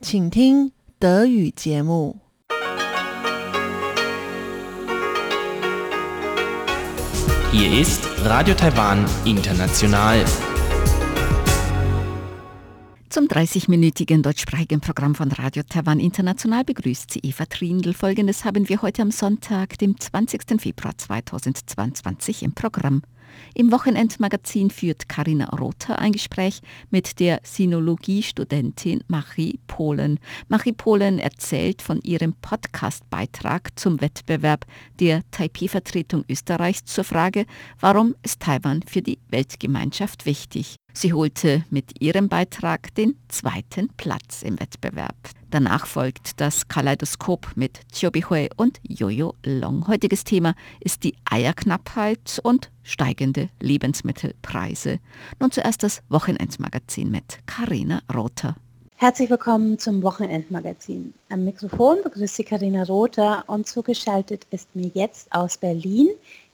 请听德语节目。 Hier ist Radio Taiwan International. Zum 30-minütigen deutschsprachigen Programm von Radio Taiwan International begrüßt sie Eva Trindl. Folgendes haben wir heute am Sonntag, dem 20. Februar 2022 im Programm. Im Wochenendmagazin führt Karina Rother ein Gespräch mit der Sinologiestudentin Marie Polen. Marie Polen erzählt von ihrem Podcast-Beitrag zum Wettbewerb der Taipei-Vertretung Österreichs zur Frage, warum ist Taiwan für die Weltgemeinschaft wichtig. Sie holte mit ihrem Beitrag den zweiten Platz im Wettbewerb. Danach folgt das Kaleidoskop mit Chiobi Hui und Jojo Long. Heutiges Thema ist die Eierknappheit und steigende Lebensmittelpreise. Nun zuerst das Wochenendmagazin mit Karina Rother. Herzlich willkommen zum Wochenendmagazin. Am Mikrofon begrüßt Sie Karina Rother und zugeschaltet ist mir jetzt aus Berlin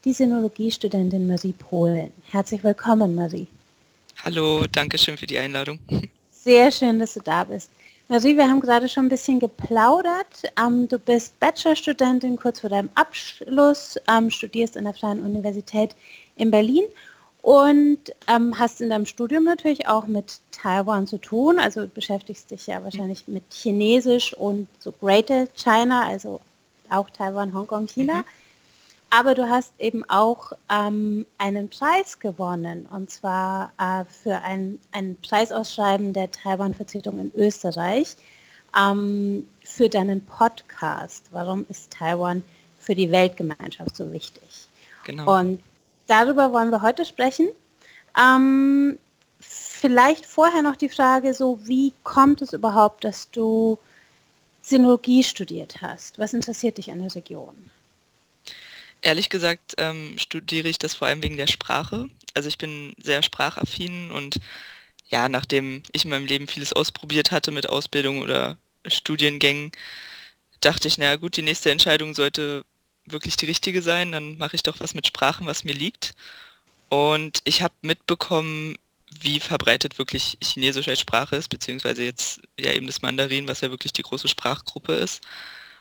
die Sinologiestudentin Marie Polen. Herzlich willkommen, Marie. Hallo, danke schön für die Einladung. Sehr schön, dass du da bist. Marie, wir haben gerade schon ein bisschen geplaudert. Ähm, du bist Bachelorstudentin kurz vor deinem Abschluss, ähm, studierst an der Freien Universität in Berlin und ähm, hast in deinem Studium natürlich auch mit Taiwan zu tun. Also beschäftigst dich ja wahrscheinlich mit Chinesisch und so Greater China, also auch Taiwan, Hongkong, China. Mhm. Aber du hast eben auch ähm, einen Preis gewonnen, und zwar äh, für ein, ein Preisausschreiben der Taiwan-Vertretung in Österreich ähm, für deinen Podcast. Warum ist Taiwan für die Weltgemeinschaft so wichtig? Genau. Und darüber wollen wir heute sprechen. Ähm, vielleicht vorher noch die Frage, so wie kommt es überhaupt, dass du Sinologie studiert hast? Was interessiert dich an der Region? Ehrlich gesagt ähm, studiere ich das vor allem wegen der Sprache. Also ich bin sehr sprachaffin und ja, nachdem ich in meinem Leben vieles ausprobiert hatte mit Ausbildung oder Studiengängen, dachte ich, naja gut, die nächste Entscheidung sollte wirklich die richtige sein, dann mache ich doch was mit Sprachen, was mir liegt. Und ich habe mitbekommen, wie verbreitet wirklich Chinesisch als Sprache ist, beziehungsweise jetzt ja eben das Mandarin, was ja wirklich die große Sprachgruppe ist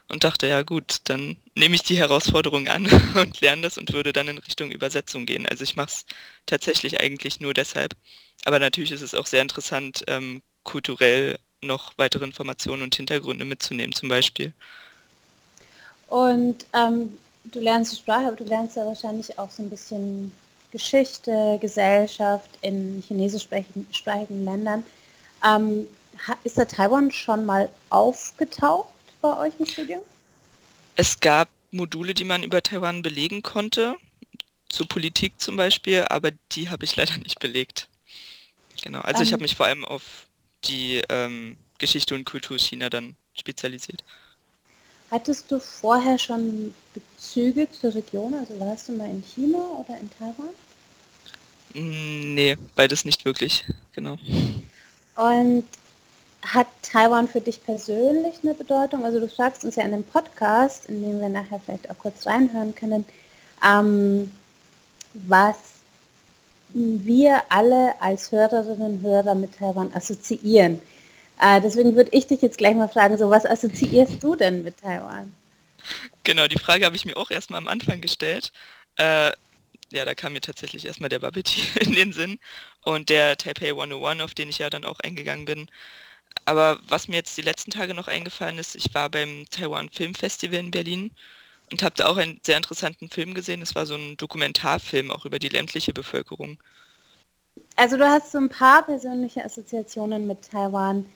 und dachte, ja gut, dann nehme ich die Herausforderung an und lerne das und würde dann in Richtung Übersetzung gehen. Also ich mache es tatsächlich eigentlich nur deshalb. Aber natürlich ist es auch sehr interessant, ähm, kulturell noch weitere Informationen und Hintergründe mitzunehmen zum Beispiel. Und ähm, du lernst die Sprache, aber du lernst ja wahrscheinlich auch so ein bisschen Geschichte, Gesellschaft in chinesischsprachigen Ländern. Ähm, ist da Taiwan schon mal aufgetaucht? Bei euch im Studium? Es gab Module, die man über Taiwan belegen konnte, zur Politik zum Beispiel, aber die habe ich leider nicht belegt. Genau, also um, ich habe mich vor allem auf die ähm, Geschichte und Kultur China dann spezialisiert. Hattest du vorher schon Bezüge zur Region? Also warst du mal in China oder in Taiwan? Nee, beides nicht wirklich, genau. Und hat Taiwan für dich persönlich eine Bedeutung? Also du sagst uns ja in dem Podcast, in dem wir nachher vielleicht auch kurz reinhören können, ähm, was wir alle als Hörerinnen und Hörer mit Taiwan assoziieren. Äh, deswegen würde ich dich jetzt gleich mal fragen, so was assoziierst du denn mit Taiwan? Genau, die Frage habe ich mir auch erstmal am Anfang gestellt. Äh, ja, da kam mir tatsächlich erstmal der Bubble Tea in den Sinn und der Taipei 101, auf den ich ja dann auch eingegangen bin. Aber was mir jetzt die letzten Tage noch eingefallen ist, ich war beim Taiwan Film Festival in Berlin und habe da auch einen sehr interessanten Film gesehen. Es war so ein Dokumentarfilm auch über die ländliche Bevölkerung. Also du hast so ein paar persönliche Assoziationen mit Taiwan,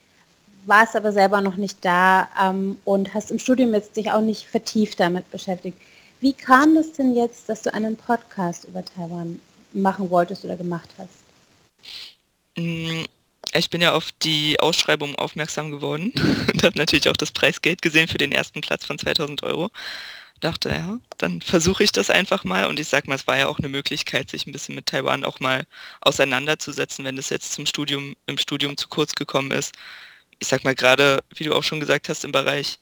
warst aber selber noch nicht da ähm, und hast im Studium jetzt dich auch nicht vertieft damit beschäftigt. Wie kam es denn jetzt, dass du einen Podcast über Taiwan machen wolltest oder gemacht hast? Ich bin ja auf die Ausschreibung aufmerksam geworden und habe natürlich auch das Preisgeld gesehen für den ersten Platz von 2000 Euro. Dachte, ja, dann versuche ich das einfach mal und ich sag mal, es war ja auch eine Möglichkeit, sich ein bisschen mit Taiwan auch mal auseinanderzusetzen, wenn das jetzt zum Studium, im Studium zu kurz gekommen ist. Ich sag mal, gerade, wie du auch schon gesagt hast, im Bereich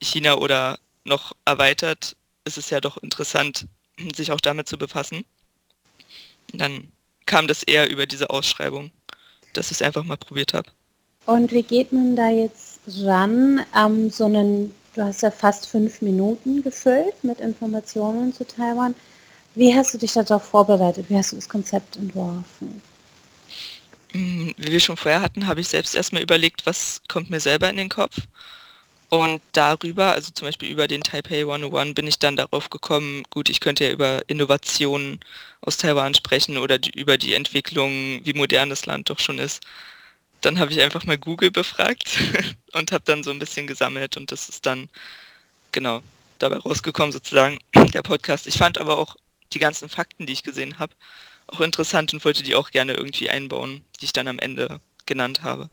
China oder noch erweitert, ist es ja doch interessant, sich auch damit zu befassen. Dann kam das eher über diese Ausschreibung dass ich es einfach mal probiert habe. Und wie geht man da jetzt ran, ähm, so einen, du hast ja fast fünf Minuten gefüllt mit Informationen zu Taiwan. Wie hast du dich darauf vorbereitet? Wie hast du das Konzept entworfen? Mm, wie wir schon vorher hatten, habe ich selbst erstmal überlegt, was kommt mir selber in den Kopf. Und darüber, also zum Beispiel über den Taipei 101, bin ich dann darauf gekommen, gut, ich könnte ja über Innovationen aus Taiwan sprechen oder die, über die Entwicklung, wie modern das Land doch schon ist. Dann habe ich einfach mal Google befragt und habe dann so ein bisschen gesammelt und das ist dann genau dabei rausgekommen sozusagen der Podcast. Ich fand aber auch die ganzen Fakten, die ich gesehen habe, auch interessant und wollte die auch gerne irgendwie einbauen, die ich dann am Ende genannt habe.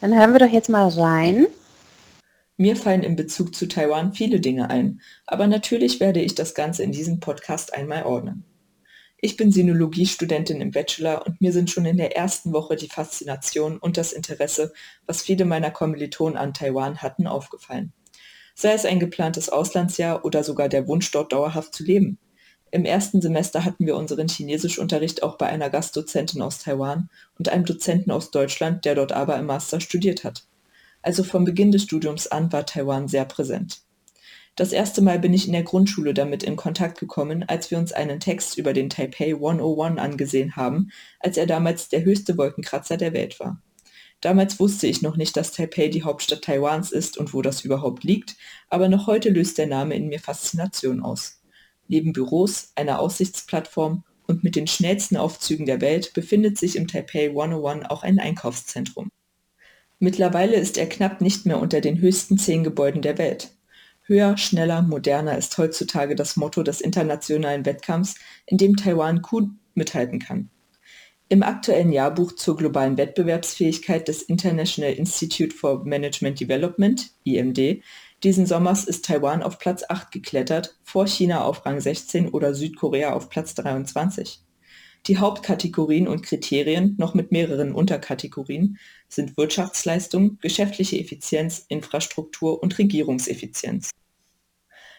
Dann hören wir doch jetzt mal rein. Mir fallen in Bezug zu Taiwan viele Dinge ein, aber natürlich werde ich das Ganze in diesem Podcast einmal ordnen. Ich bin Sinologiestudentin im Bachelor und mir sind schon in der ersten Woche die Faszination und das Interesse, was viele meiner Kommilitonen an Taiwan hatten, aufgefallen. Sei es ein geplantes Auslandsjahr oder sogar der Wunsch, dort dauerhaft zu leben. Im ersten Semester hatten wir unseren Chinesischunterricht auch bei einer Gastdozentin aus Taiwan und einem Dozenten aus Deutschland, der dort aber im Master studiert hat also vom Beginn des Studiums an war Taiwan sehr präsent. Das erste Mal bin ich in der Grundschule damit in Kontakt gekommen, als wir uns einen Text über den Taipei 101 angesehen haben, als er damals der höchste Wolkenkratzer der Welt war. Damals wusste ich noch nicht, dass Taipei die Hauptstadt Taiwans ist und wo das überhaupt liegt, aber noch heute löst der Name in mir Faszination aus. Neben Büros, einer Aussichtsplattform und mit den schnellsten Aufzügen der Welt befindet sich im Taipei 101 auch ein Einkaufszentrum. Mittlerweile ist er knapp nicht mehr unter den höchsten zehn Gebäuden der Welt. Höher, schneller, moderner ist heutzutage das Motto des internationalen Wettkampfs, in dem Taiwan gut mithalten kann. Im aktuellen Jahrbuch zur globalen Wettbewerbsfähigkeit des International Institute for Management Development, IMD, diesen Sommers ist Taiwan auf Platz 8 geklettert, vor China auf Rang 16 oder Südkorea auf Platz 23. Die Hauptkategorien und Kriterien, noch mit mehreren Unterkategorien, sind Wirtschaftsleistung, geschäftliche Effizienz, Infrastruktur und Regierungseffizienz.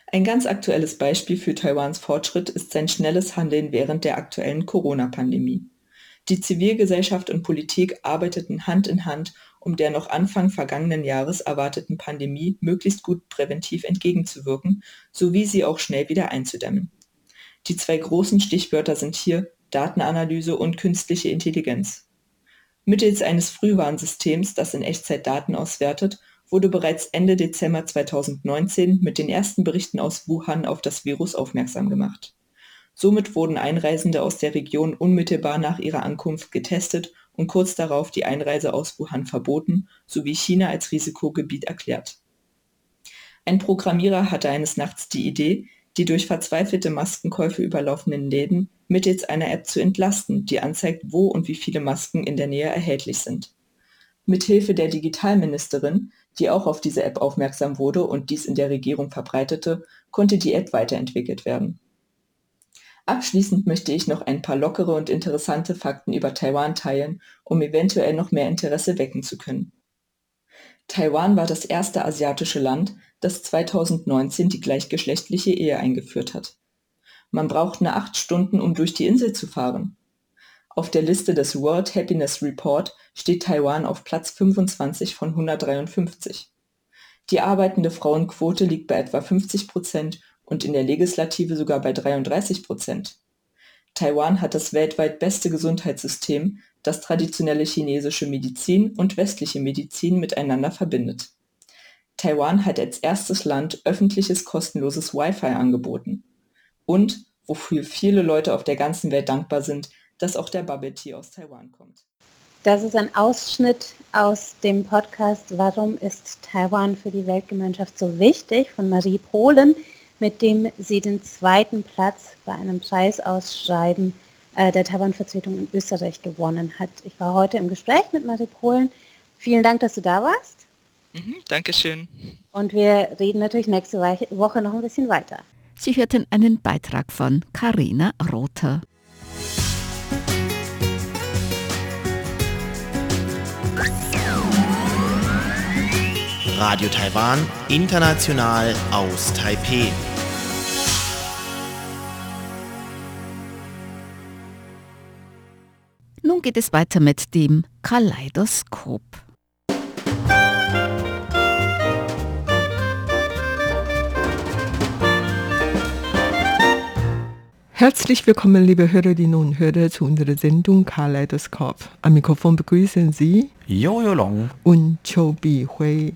Ein ganz aktuelles Beispiel für Taiwans Fortschritt ist sein schnelles Handeln während der aktuellen Corona-Pandemie. Die Zivilgesellschaft und Politik arbeiteten Hand in Hand, um der noch Anfang vergangenen Jahres erwarteten Pandemie möglichst gut präventiv entgegenzuwirken, sowie sie auch schnell wieder einzudämmen. Die zwei großen Stichwörter sind hier Datenanalyse und künstliche Intelligenz. Mittels eines Frühwarnsystems, das in Echtzeit Daten auswertet, wurde bereits Ende Dezember 2019 mit den ersten Berichten aus Wuhan auf das Virus aufmerksam gemacht. Somit wurden Einreisende aus der Region unmittelbar nach ihrer Ankunft getestet und kurz darauf die Einreise aus Wuhan verboten sowie China als Risikogebiet erklärt. Ein Programmierer hatte eines Nachts die Idee, die durch verzweifelte Maskenkäufe überlaufenden Läden mittels einer App zu entlasten, die anzeigt, wo und wie viele Masken in der Nähe erhältlich sind. Mithilfe der Digitalministerin, die auch auf diese App aufmerksam wurde und dies in der Regierung verbreitete, konnte die App weiterentwickelt werden. Abschließend möchte ich noch ein paar lockere und interessante Fakten über Taiwan teilen, um eventuell noch mehr Interesse wecken zu können. Taiwan war das erste asiatische Land, das 2019 die gleichgeschlechtliche Ehe eingeführt hat. Man braucht nur acht Stunden, um durch die Insel zu fahren. Auf der Liste des World Happiness Report steht Taiwan auf Platz 25 von 153. Die arbeitende Frauenquote liegt bei etwa 50 Prozent und in der Legislative sogar bei 33 Prozent. Taiwan hat das weltweit beste Gesundheitssystem, das traditionelle chinesische Medizin und westliche Medizin miteinander verbindet. Taiwan hat als erstes Land öffentliches kostenloses Wi-Fi angeboten. Und, wofür viele Leute auf der ganzen Welt dankbar sind, dass auch der Bubble Tea aus Taiwan kommt. Das ist ein Ausschnitt aus dem Podcast Warum ist Taiwan für die Weltgemeinschaft so wichtig von Marie Polen, mit dem sie den zweiten Platz bei einem Preisausschreiben äh, der Taiwan-Vertretung in Österreich gewonnen hat. Ich war heute im Gespräch mit Marie Polen. Vielen Dank, dass du da warst. Mhm, Dankeschön. Und wir reden natürlich nächste Woche noch ein bisschen weiter. Sie hörten einen Beitrag von Karina Rother. Radio Taiwan, international aus Taipeh. Geht es weiter mit dem Kaleidoskop. Herzlich willkommen, liebe Hörerinnen und Hörer, zu unserer Sendung Kaleidoskop. Am Mikrofon begrüßen Sie Jojo Long. und Chobi Hui.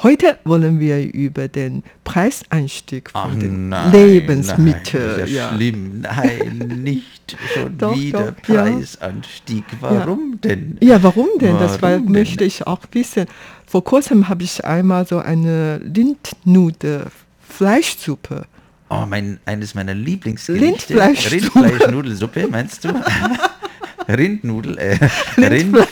Heute wollen wir über den Preisanstieg Ach von den nein, Lebensmitteln. Nein, ja, ja. schlimm. Nein, nicht schon Doch, wieder doch, ja. Preisanstieg. Warum denn? ja, warum denn? das war, Warum denn? möchte ich auch wissen. Vor kurzem habe ich einmal so eine Lindnude Fleischsuppe. Oh, mein, eines meiner Lieblingsgerichte. Rindfleischnudelsuppe, meinst du? Rindnudel, äh, Rindfleisch-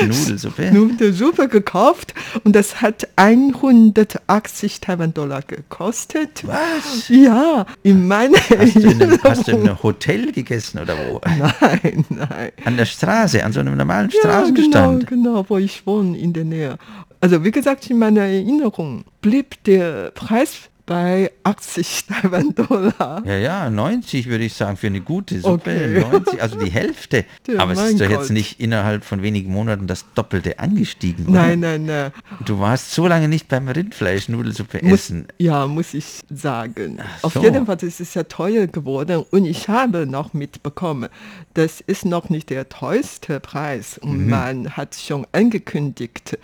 Rindfleischnudelsuppe. Nudelsuppe gekauft und das hat 180 Taiwan-Dollar gekostet. Was? Ja, in meiner Hast du, in einem, hast du in einem Hotel gegessen oder wo? Nein, nein. An der Straße, an so einem normalen Ja, genau, Straßenstand. genau, wo ich wohne, in der Nähe. Also wie gesagt, in meiner Erinnerung blieb der Preis bei 80 Taiwan-Dollar. Ja, ja, 90 würde ich sagen für eine gute Suppe. Okay. 90, also die Hälfte. Ja, Aber es ist doch Gott. jetzt nicht innerhalb von wenigen Monaten das Doppelte angestiegen. Oder? Nein, nein, nein. Du warst so lange nicht beim Rindfleischnudelsuppe essen. ja, muss ich sagen. Auf so. jeden Fall ist es ja teuer geworden und ich habe noch mitbekommen, das ist noch nicht der teuerste Preis und Mhm. man hat schon angekündigt,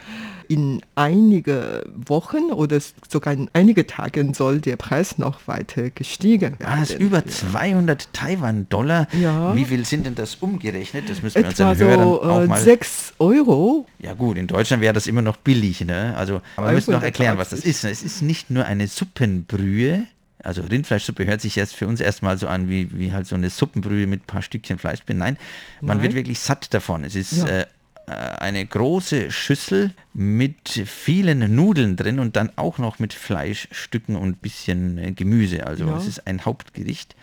in einige Wochen oder sogar in einige Tagen soll der Preis noch weiter gestiegen werden. Was, über 200 Taiwan-Dollar? Ja. Wie viel sind denn das umgerechnet? Das müssen wir Etwa unseren Hörern so auch äh, mal... 6 Euro. Ja gut, in Deutschland wäre das immer noch billig, ne? Also, aber wir müssen noch erklären, was das 180. ist. ne? Es ist nicht nur eine Suppenbrühe, also Rindfleischsuppe hört sich jetzt für uns erstmal so an, wie, wie halt so eine Suppenbrühe mit ein paar Stückchen Fleisch. Nein, man Nein. wird wirklich satt davon. Es ist Ja. äh, eine große Schüssel mit vielen Nudeln drin und dann auch noch mit Fleischstücken und bisschen äh, Gemüse. Also Ja. es ist ein Hauptgericht.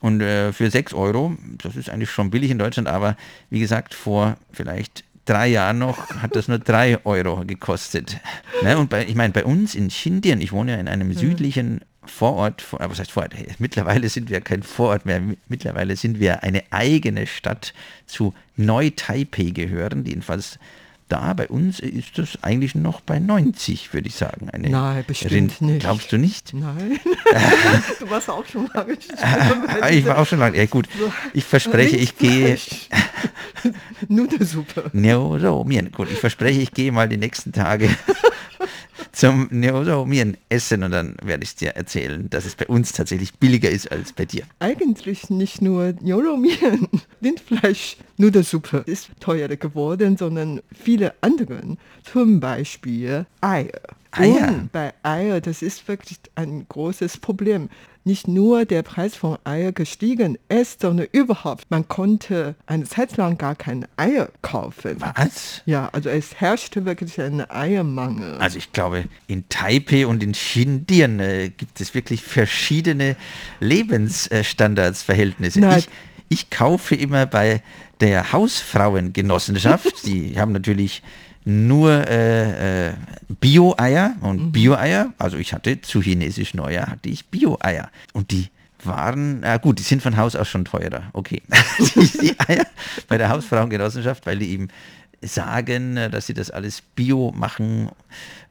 Und äh, für 6 Euro, das ist eigentlich schon billig in Deutschland, aber wie gesagt, vor vielleicht drei Jahren noch hat das nur 3 Euro gekostet. Ne? Und bei, ich meine, bei uns in Xindian, ich wohne ja in einem südlichen Vorort, vor- äh, was heißt Vorort? Hey, Mittlerweile sind wir kein Vorort mehr, mi- mittlerweile sind wir eine eigene Stadt zu Neu-Taipei gehören, jedenfalls da bei uns ist das eigentlich noch bei 90, würde ich sagen. Eine Nein, bestimmt nicht. Glaubst du nicht? Nein. du warst auch schon lange ich war auch schon lange. Ja gut, ich verspreche, ich gehe. Nudelsuppe. Neuro Mien. Gut, ich verspreche, ich gehe mal die nächsten Tage zum Neuro Mien essen und dann werde ich dir erzählen, dass es bei uns tatsächlich billiger ist als bei dir. Eigentlich nicht nur Nyoromian, Rindfleisch, Nudelsuppe ist teurer geworden, sondern viele andere. Zum Beispiel Eier. Eier? Und bei Eier, das ist wirklich ein großes Problem. Nicht nur der Preis von Eier gestiegen ist, sondern überhaupt, man konnte eine Zeit lang gar keine Eier kaufen. Was? Ja, also es herrschte wirklich ein Eiermangel. Also ich glaube, in Taipei und in Xindian äh, gibt es wirklich verschiedene Lebensstandardsverhältnisse. Nein. Ich, ich kaufe immer bei der Hausfrauengenossenschaft, die haben natürlich nur äh, äh, Bio-Eier und Bio-Eier, also ich hatte zu chinesisch Neujahr hatte ich Bio-Eier und die waren, ah gut, die sind von Haus aus schon teurer, okay. die, die Eier bei der Hausfrauengenossenschaft, weil die eben sagen, äh, dass sie das alles Bio machen,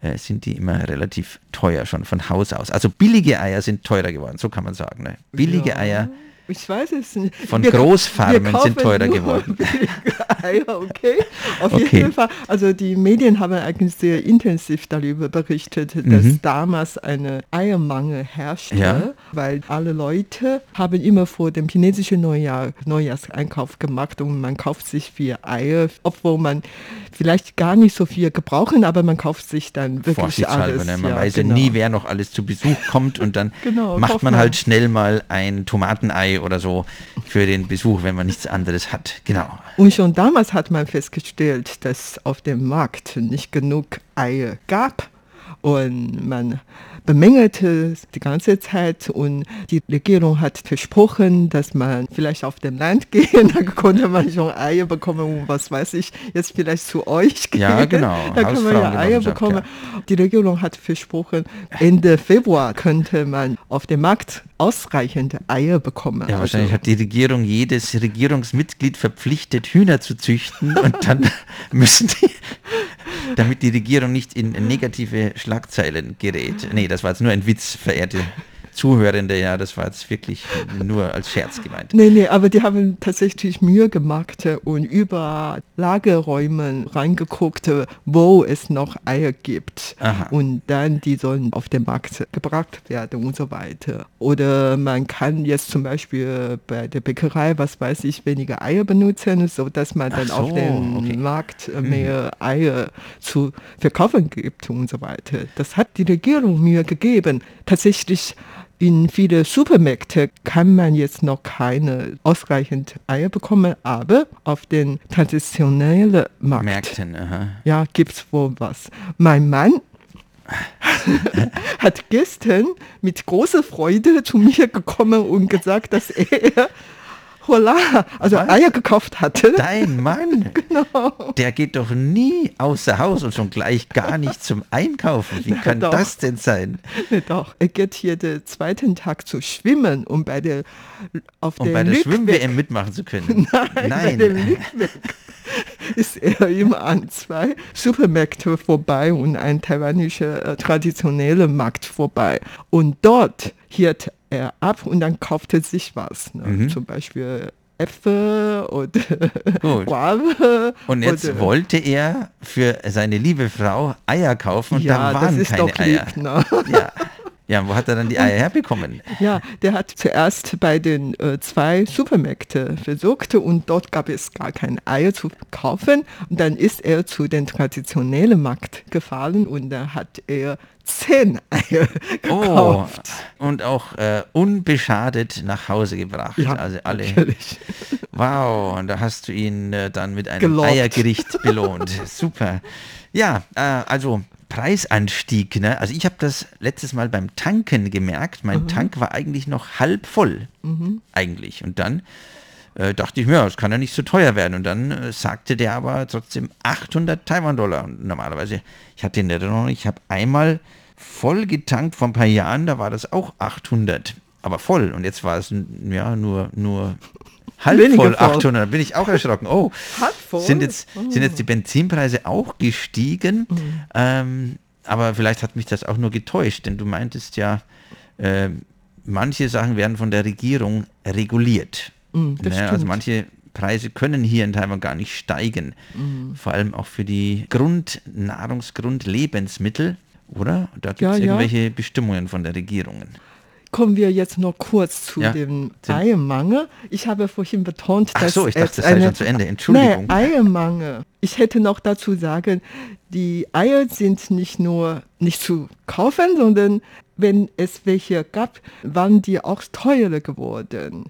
äh, sind die immer relativ teuer schon von Haus aus. Also billige Eier sind teurer geworden, so kann man sagen. Ne? Billige Ja, Eier Ich weiß es nicht. Von Wir- Großfarmen wir sind teurer geworden. Eier, okay. Auf Okay. jeden Fall. Also die Medien haben eigentlich sehr intensiv darüber berichtet, dass Mhm. damals eine Eiermangel herrschte, Ja. weil alle Leute haben immer vor dem chinesischen Neujahr Neujahrseinkauf gemacht und man kauft sich vier Eier, obwohl man vielleicht gar nicht so viel gebrauchen, aber man kauft sich dann wirklich alles. Ne? Man ja, weiß genau. ja nie, wer noch alles zu Besuch kommt und dann Genau, macht man. halt schnell mal ein Tomatenei oder so für den Besuch, wenn man nichts anderes hat. Genau. Und schon damals hat man festgestellt, dass auf dem Markt nicht genug Eier gab. Und man bemängelte die ganze Zeit und die Regierung hat versprochen, dass man vielleicht auf dem Land gehen, da konnte man schon Eier bekommen und was weiß ich, jetzt vielleicht zu euch gehen. Ja, genau. Da kann man ja Eier bekommen. Die Regierung hat versprochen, Ende Februar könnte man auf dem Markt ausreichend Eier bekommen. Ja, wahrscheinlich Also- hat die Regierung jedes Regierungsmitglied verpflichtet, Hühner zu züchten und dann müssen die, damit die Regierung nicht in negative Schlagzeilen gerät. Nee, das war jetzt nur ein Witz, verehrte Zuhörende, ja, das war jetzt wirklich nur als Scherz gemeint. Nee, nee, aber die haben tatsächlich Mühe gemacht und über Lagerräumen reingeguckt, wo es noch Eier gibt. Aha. Und dann die sollen auf den Markt gebracht werden und so weiter. Oder man kann jetzt zum Beispiel bei der Bäckerei, was weiß ich, weniger Eier benutzen, so dass man dann Ach auf so, dem okay. Mhm. Markt äh, mehr Eier zu verkaufen gibt und so weiter. Das hat die Regierung Mühe gegeben. Tatsächlich in viele Supermärkte kann man jetzt noch keine ausreichend Eier bekommen, aber auf den traditionellen Markt Märkten, aha. ja, gibt's wohl was. Mein Mann hat gestern mit großer Freude zu mir gekommen und gesagt, dass er Holla, also Was? Eier gekauft hatte. Dein Mann, Genau. der geht doch nie außer Haus und schon gleich gar nicht zum Einkaufen. Wie kann doch. das denn sein? Nee, Doch, er geht hier den zweiten Tag zu schwimmen und bei der auf Um der bei der Schwimm-WM mitmachen zu können. Nein, Lückweg ist er immer an zwei Supermärkte vorbei und ein taiwanischer äh, traditioneller Markt vorbei. Und dort hielt er ab und dann kaufte sich was. Ne? Mhm. Zum Beispiel Äpfel oder. Guave. Und jetzt oder, wollte er für seine liebe Frau Eier kaufen und ja, da waren das ist keine doch Eier. lieb. Ne? Ja. ja, wo hat er dann die Eier herbekommen? Ja, der hat zuerst bei den äh, zwei Supermärkten versucht und dort gab es gar keine Eier zu kaufen. Und dann ist er zu den traditionellen Markt gefahren und da hat er zehn Eier Oh, gekauft. und auch äh, unbeschadet nach Hause gebracht. also alle. natürlich. Wow, und da hast du ihn äh, dann mit einem Gelockt. Eiergericht belohnt. Super. Ja, äh, also Preisanstieg. Ne? Also ich habe das letztes Mal beim Tanken gemerkt. Mein Tank war eigentlich noch halb voll. Eigentlich. Und dann äh, dachte ich mir, ja, das kann ja nicht so teuer werden. Und dann äh, sagte der aber trotzdem 800 Taiwan-Dollar. Normalerweise, ich hatte in Erinnerung, ich habe einmal voll getankt vor ein paar Jahren, da war das auch 800. Aber voll. Und jetzt war es ja nur, nur halb Weniger voll voll. 800. Da bin ich auch erschrocken. Oh, sind jetzt, sind jetzt die Benzinpreise auch gestiegen? Ähm, aber vielleicht hat mich das auch nur getäuscht, denn du meintest ja, äh, manche Sachen werden von der Regierung reguliert. Das Ne, also manche Preise können hier in Taiwan gar nicht steigen. Mm. Vor allem auch für die Grundnahrungsgrundlebensmittel, oder? Da gibt Ja, es ja. irgendwelche Bestimmungen von der Regierungen. Kommen wir jetzt noch kurz zu Ja, dem Eiermangel. Ich habe vorhin betont, Ach dass so, ich es dachte, das sei eine, schon zu Ende. Entschuldigung. Nein, Eiermangel. Ich hätte noch dazu sagen, die Eier sind nicht nur nicht zu kaufen, sondern wenn es welche gab, waren die auch teurer geworden.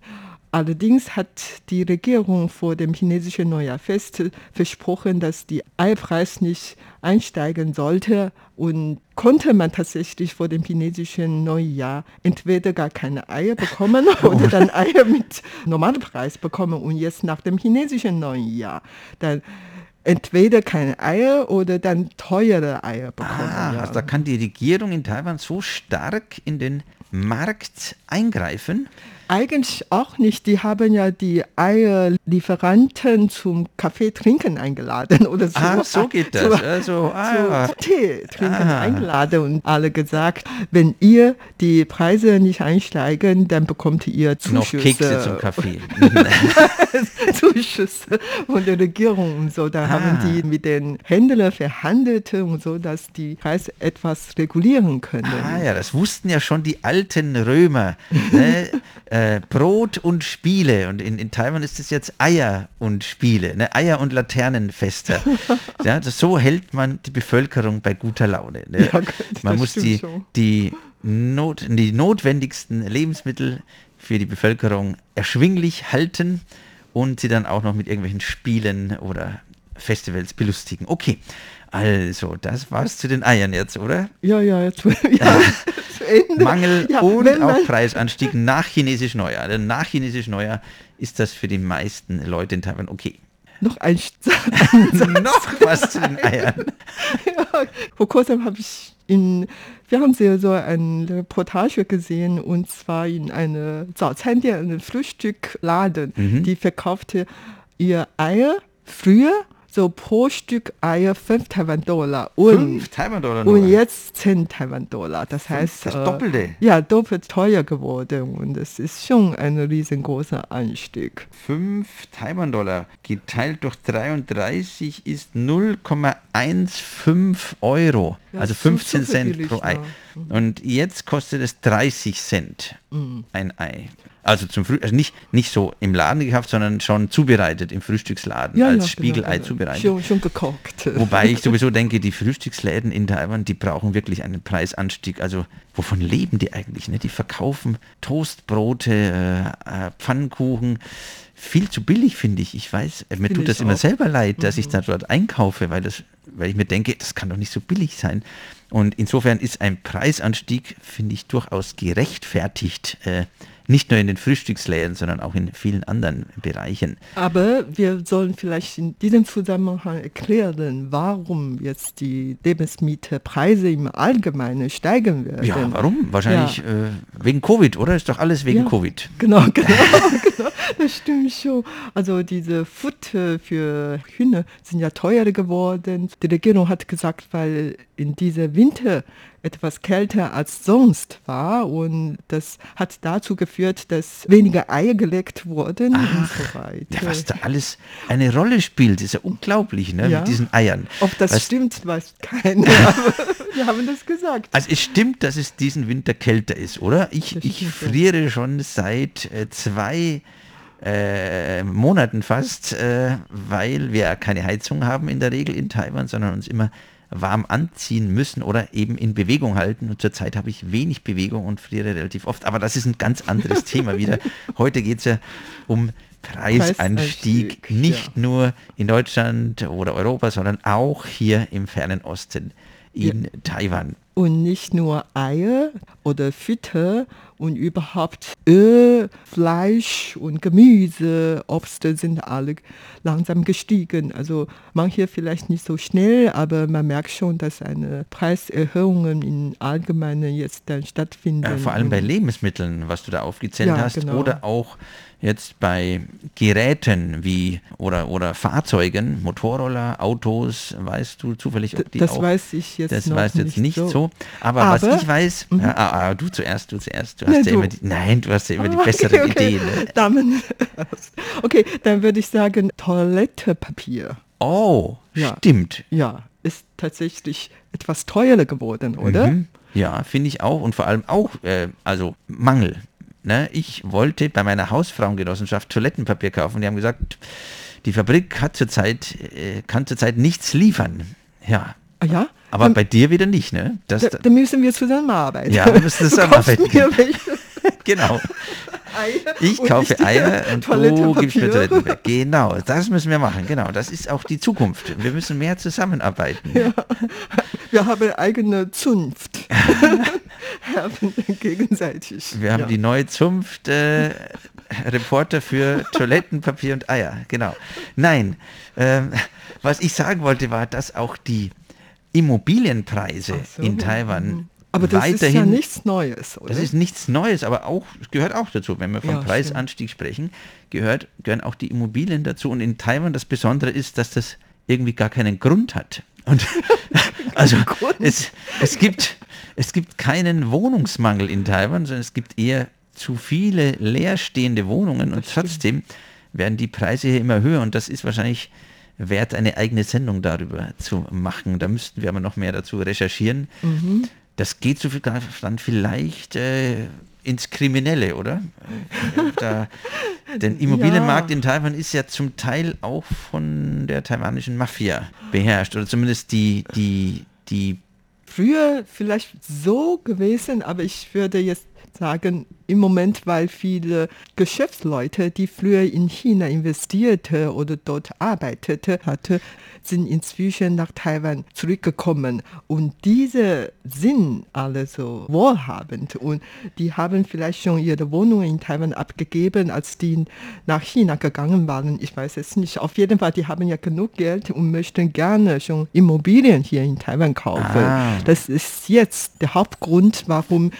Allerdings hat die Regierung vor dem chinesischen Neujahrfest versprochen, dass die Eierpreis nicht einsteigen sollte und konnte man tatsächlich vor dem chinesischen Neujahr entweder gar keine Eier bekommen oder dann Eier mit normalem Preis bekommen und jetzt nach dem chinesischen Neujahr dann entweder keine Eier oder dann teure Eier bekommen. Ah, ja. also da kann die Regierung in Taiwan so stark in den Markt eingreifen. Eigentlich auch nicht. Die haben ja die Eierlieferanten zum Kaffee trinken eingeladen oder so. Ah, so geht das. Zu, Also, ah, zu Tee trinken Ah. eingeladen und alle gesagt, wenn ihr die Preise nicht einsteigen, dann bekommt ihr noch Zuschüsse. Kekse zum Kaffee. Zuschüsse von der Regierung und so. Da haben Ah. die mit den Händlern verhandelt und so, dass die Preise etwas regulieren können. ah ja, das wussten ja schon die alten Römer. Ne? äh, Brot und Spiele. Und in, in Taiwan ist es jetzt Eier und Spiele. Ne? Eier und Laternenfeste. ja, das, so hält man die Bevölkerung bei guter Laune. Ne? Ja, man muss die, die, Not, die notwendigsten Lebensmittel für die Bevölkerung erschwinglich halten und sie dann auch noch mit irgendwelchen Spielen oder Festivals belustigen. Okay, also, das war's zu den Eiern jetzt, oder? Ja, ja, jetzt. Ja, Mangel ja, und auch Preisanstieg nach chinesisch Neujahr. Denn nach chinesisch Neujahr ist das für die meisten Leute in Taiwan okay. Noch ein Satz. Noch was zu den Eiern. Ja, vor kurzem habe ich in wir Fernsehen so eine Reportage gesehen und zwar in einer Zahndian, einem Frühstückladen, mhm. die verkaufte ihr Eier früher so pro Stück Eier 5 Taiwan-Dollar und, nur. und jetzt 10 Taiwan-Dollar. Das heißt, das äh, Doppelte. Ja, doppelt teuer geworden und es ist schon ein riesengroßer Anstieg. 5 Taiwan-Dollar geteilt durch 33 ist 0,15 Euro. Ja, also so- 15 so Cent pro Ei. ja. Und jetzt kostet es 30 Cent Mhm. ein Ei. Also zum Früh also nicht, nicht so im Laden gekauft, sondern schon zubereitet im Frühstücksladen als genau, Spiegelei genau. zubereitet. Schon, schon gekocht. Wobei ich sowieso denke, die Frühstücksläden in Taiwan, die brauchen wirklich einen Preisanstieg. Also wovon leben die eigentlich? Ne? Die verkaufen Toastbrote, äh, äh, Pfannkuchen. Viel zu billig, finde ich. Ich weiß, äh, mir tut das immer auch. selber leid, dass ich da dort einkaufe, weil, das, weil ich mir denke, das kann doch nicht so billig sein. Und insofern ist ein Preisanstieg, finde ich, durchaus gerechtfertigt. Äh, nicht nur in den Frühstücksläden, sondern auch in vielen anderen Bereichen. Aber wir sollen vielleicht in diesem Zusammenhang erklären, warum jetzt die Lebensmittelpreise im Allgemeinen steigen werden. Ja, warum? Wahrscheinlich äh, wegen Covid, oder? Ist doch alles wegen Ja. Covid. Genau, genau, genau, das stimmt schon. Also diese Futter für Hühner sind ja teurer geworden. Die Regierung hat gesagt, weil in dieser Winter etwas kälter als sonst war und das hat dazu geführt, dass weniger Eier gelegt wurden und so weiter. Was da alles eine Rolle spielt, ist ja unglaublich, ne? Ja. Mit diesen Eiern. Ob das Was- stimmt, weiß keiner. aber wir haben das gesagt. Also es stimmt, dass es diesen Winter kälter ist, oder? Ich, ich friere schon seit äh, zwei äh, Monaten fast, äh, weil wir keine Heizung haben in der Regel in Taiwan, sondern uns immer warm anziehen müssen oder eben in Bewegung halten. Und zurzeit habe ich wenig Bewegung und friere relativ oft. Aber das ist ein ganz anderes Thema wieder. Heute geht es ja um Preisanstieg, Preisanstieg, nicht ja. nur in Deutschland oder Europa, sondern auch hier im fernen Osten in Taiwan. Und nicht nur Eier oder Fütter und überhaupt Öl, Fleisch und Gemüse, Obst sind alle langsam gestiegen. Also manche vielleicht nicht so schnell, aber man merkt schon, dass eine Preiserhöhung im Allgemeinen jetzt dann stattfinden. Äh, vor allem bei Lebensmitteln, was du da aufgezählt Ja, hast, genau. oder auch jetzt bei Geräten wie oder oder Fahrzeugen, Motorroller, Autos, weißt du zufällig, ob die das auch weiß ich jetzt das weißt du jetzt nicht so. so. Aber, Aber- was ich weiß, Mhm. ja, ah, ah, du zuerst, du zuerst, du hast ja du. immer die, nein, du hast ja immer die Okay, besseren okay. Ideen. Ne? Damen. Okay, dann würde ich sagen Toilettepapier. Oh, Ja. stimmt. Ja, ist tatsächlich etwas teurer geworden, oder? Mhm. Ja, finde ich auch und vor allem auch, äh, also Mangel. Ne? Ich wollte bei meiner Hausfrauengenossenschaft Toilettenpapier kaufen. Die haben gesagt, die Fabrik hat zurzeit, äh, kann zurzeit nichts liefern. Ja, Ah, ja? aber dann, bei dir wieder nicht, ne? Das, da, dann müssen wir zusammenarbeiten. Ja, wir müssen zusammenarbeiten. genau. Eier Ich kaufe Eier und du gibst mir Toilettenpapier. Genau, das müssen wir machen. Genau, das ist auch die Zukunft. Wir müssen mehr zusammenarbeiten. Wir haben eigene Zunft. haben gegenseitig. Wir haben ja. die neue Zunft äh, Reporter für Toilettenpapier und Eier. Genau. Nein, ähm, was ich sagen wollte, war, dass auch die Immobilienpreise so, in Taiwan mhm. Aber das weiterhin ist ja nichts Neues, oder? Das ist nichts Neues, aber auch es gehört auch dazu. Wenn wir vom Ja, Preisanstieg sprechen, gehört, gehören auch die Immobilien dazu. Und in Taiwan das Besondere ist, dass das irgendwie gar keinen Grund hat. Und also es, es, gibt, es gibt keinen Wohnungsmangel in Taiwan, sondern es gibt eher zu viele leerstehende Wohnungen und trotzdem werden die Preise hier immer höher und das ist wahrscheinlich wert, eine eigene Sendung darüber zu machen. Da müssten wir aber noch mehr dazu recherchieren. Mhm. Das geht so viel dann vielleicht äh, ins Kriminelle, oder? Äh, Da, denn Immobilienmarkt Ja. in Taiwan ist ja zum Teil auch von der taiwanischen Mafia beherrscht oder zumindest die, die, die Früher vielleicht so gewesen, aber ich würde jetzt sagen, im Moment, weil viele Geschäftsleute, die früher in China investierte oder dort arbeitete, hatte, sind inzwischen nach Taiwan zurückgekommen. Und diese sind alle so wohlhabend und die haben vielleicht schon ihre Wohnungen in Taiwan abgegeben, als die nach China gegangen waren. Ich weiß es nicht. Auf jeden Fall, die haben ja genug Geld und möchten gerne schon Immobilien hier in Taiwan kaufen. Ah. Das ist jetzt der Hauptgrund, warum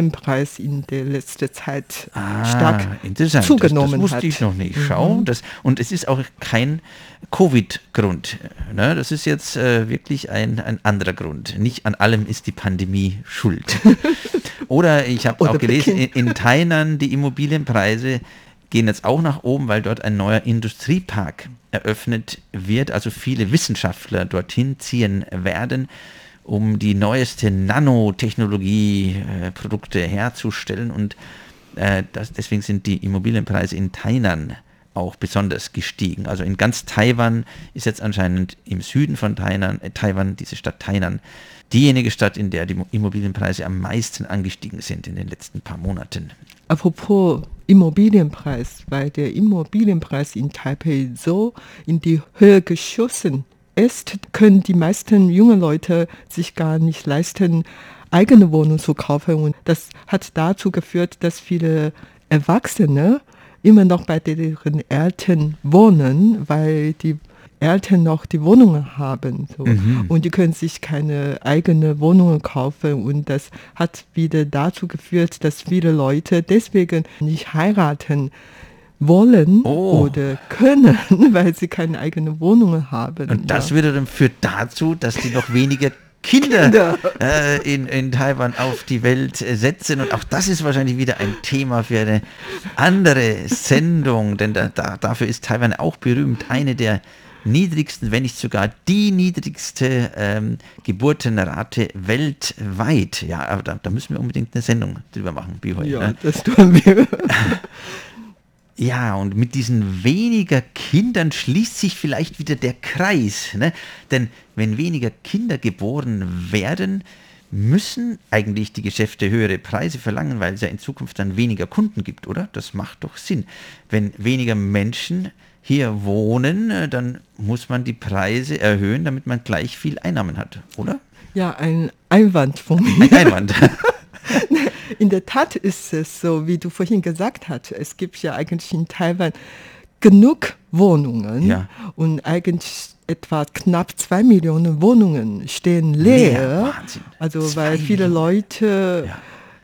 Immobilienpreis in der letzten Zeit stark Ah, interessant. zugenommen das, das wusste hat. ich noch nicht. Schau, das, und es ist auch kein Covid-Grund. Ne? Das ist jetzt äh, wirklich ein, ein anderer Grund. Nicht an allem ist die Pandemie schuld. Oder ich habe auch gelesen, in, in Tainan die Immobilienpreise gehen jetzt auch nach oben, weil dort ein neuer Industriepark eröffnet wird. Also viele Wissenschaftler dorthin ziehen werden, um die neueste Nanotechnologie-Produkte herzustellen. Und äh, das, deswegen sind die Immobilienpreise in Tainan auch besonders gestiegen. Also in ganz Taiwan ist jetzt anscheinend im Süden von Tainan, äh, Taiwan, diese Stadt Tainan, diejenige Stadt, in der die Mo- Immobilienpreise am meisten angestiegen sind in den letzten paar Monaten. Apropos Immobilienpreis, weil der Immobilienpreis in Taipei so in die Höhe geschossen ist, können die meisten jungen Leute sich gar nicht leisten, eigene Wohnung zu kaufen. Und das hat dazu geführt, dass viele Erwachsene immer noch bei deren Eltern wohnen, weil die Eltern noch die Wohnungen haben. So. Und die können sich keine eigene Wohnungen kaufen. Und das hat wieder dazu geführt, dass viele Leute deswegen nicht heiraten wollen Oh. oder können, weil sie keine eigene Wohnung haben. Und das ja. wiederum führt dazu, dass die noch weniger Kinder äh, in, in Taiwan auf die Welt äh, setzen. Und auch das ist wahrscheinlich wieder ein Thema für eine andere Sendung, denn da, da, dafür ist Taiwan auch berühmt. Eine der niedrigsten, wenn nicht sogar die niedrigste ähm, Geburtenrate weltweit. Ja, aber da, da müssen wir unbedingt eine Sendung drüber machen, Bihoy. ja, ne? das tun wir. Ja, und mit diesen weniger Kindern schließt sich vielleicht wieder der Kreis. Ne? Denn wenn weniger Kinder geboren werden, müssen eigentlich die Geschäfte höhere Preise verlangen, weil es ja in Zukunft dann weniger Kunden gibt, oder? Das macht doch Sinn. Wenn weniger Menschen hier wohnen, äh, dann muss man die Preise erhöhen, damit man gleich viel Einnahmen hat, oder? Ja, ein Einwand von mir. Ein Einwand. In der Tat ist es so, wie du vorhin gesagt hast. Es gibt ja eigentlich in Taiwan genug Wohnungen Ja. und eigentlich etwa knapp zwei Millionen Wohnungen stehen leer. Wahnsinn. Also weil viele. Leute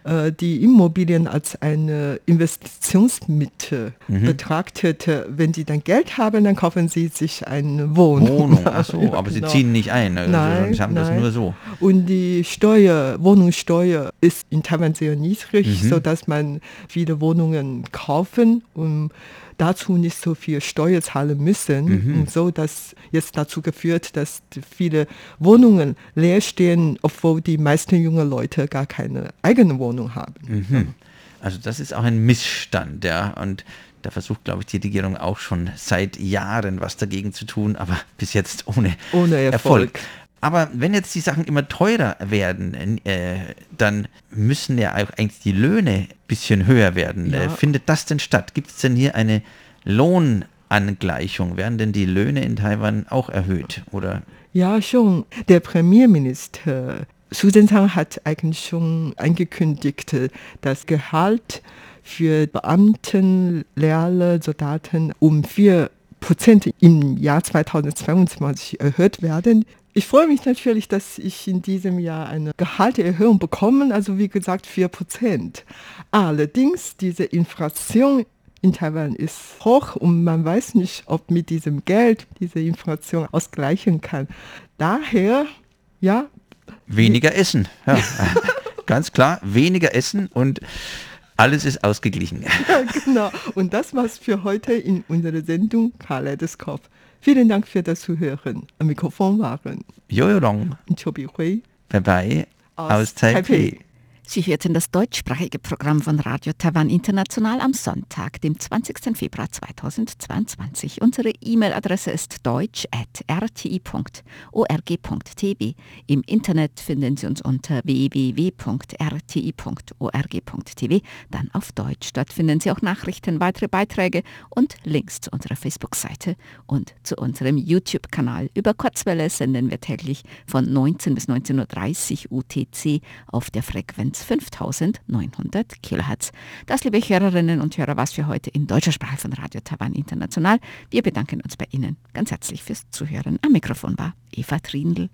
äh, die Immobilien als eine Investitionsmittel Mhm. betrachtete. Wenn sie dann Geld haben, dann kaufen sie sich eine Wohnung. Wohnung, ach so, Ja, aber sie genau. ziehen nicht ein. Also Nein, sie haben das nein. nur so. Und die Steuer, Wohnungssteuer ist in Taiwan sehr niedrig, Mhm. so dass man viele Wohnungen kaufen und dazu nicht so viel Steuer zahlen müssen. Mhm. Und so, dass jetzt dazu geführt, dass viele Wohnungen leer stehen, obwohl die meisten jungen Leute gar keine eigene Wohnung haben. Mhm. Also das ist auch ein Missstand, ja. Und da versucht, glaube ich, die Regierung auch schon seit Jahren was dagegen zu tun, aber bis jetzt ohne, Ohne Erfolg. Aber wenn jetzt die Sachen immer teurer werden, äh, dann müssen ja auch eigentlich die Löhne ein bisschen höher werden. Ja. Äh, findet das denn statt? Gibt es denn hier eine Lohnangleichung? Werden denn die Löhne in Taiwan auch erhöht? Oder Ja, schon. Der Premierminister Su Zhenzhang hat eigentlich schon angekündigt, das Gehalt für Beamten, Lehrer, Soldaten um 4 Prozent im Jahr 2022 erhöht werden. Ich freue mich natürlich, dass ich in diesem Jahr eine Gehaltserhöhung bekomme, also wie gesagt 4 Prozent. Allerdings, diese Inflation in Taiwan ist hoch und man weiß nicht, ob mit diesem Geld diese Inflation ausgleichen kann. Daher, ja, weniger Essen? Ja. Ganz klar, weniger Essen und alles ist ausgeglichen. ja genau. Und das war's für heute in unserer Sendung Kaleidoskop. Vielen Dank für das Zuhören. Am Mikrofon waren Jojo Long, Chobi Hui bye bye, aus, aus Taipei. Sie hörten das deutschsprachige Programm von Radio Taiwan International am Sonntag, dem 20. Februar 2022. Unsere E-Mail-Adresse ist deutsch.rti.org.tv. Im Internet finden Sie uns unter www.rti.org.tv, dann auf Deutsch. Dort finden Sie auch Nachrichten, weitere Beiträge und Links zu unserer Facebook-Seite und zu unserem YouTube-Kanal. Über Kurzwelle senden wir täglich von 19 bis 19.30 Uhr UTC auf der Frequenz 5900 Kilohertz. Das, liebe Hörerinnen und Hörer, was für heute in deutscher Sprache von Radio Taiwan International. Wir bedanken uns bei Ihnen ganz herzlich fürs Zuhören. Am Mikrofon war Eva Trindl.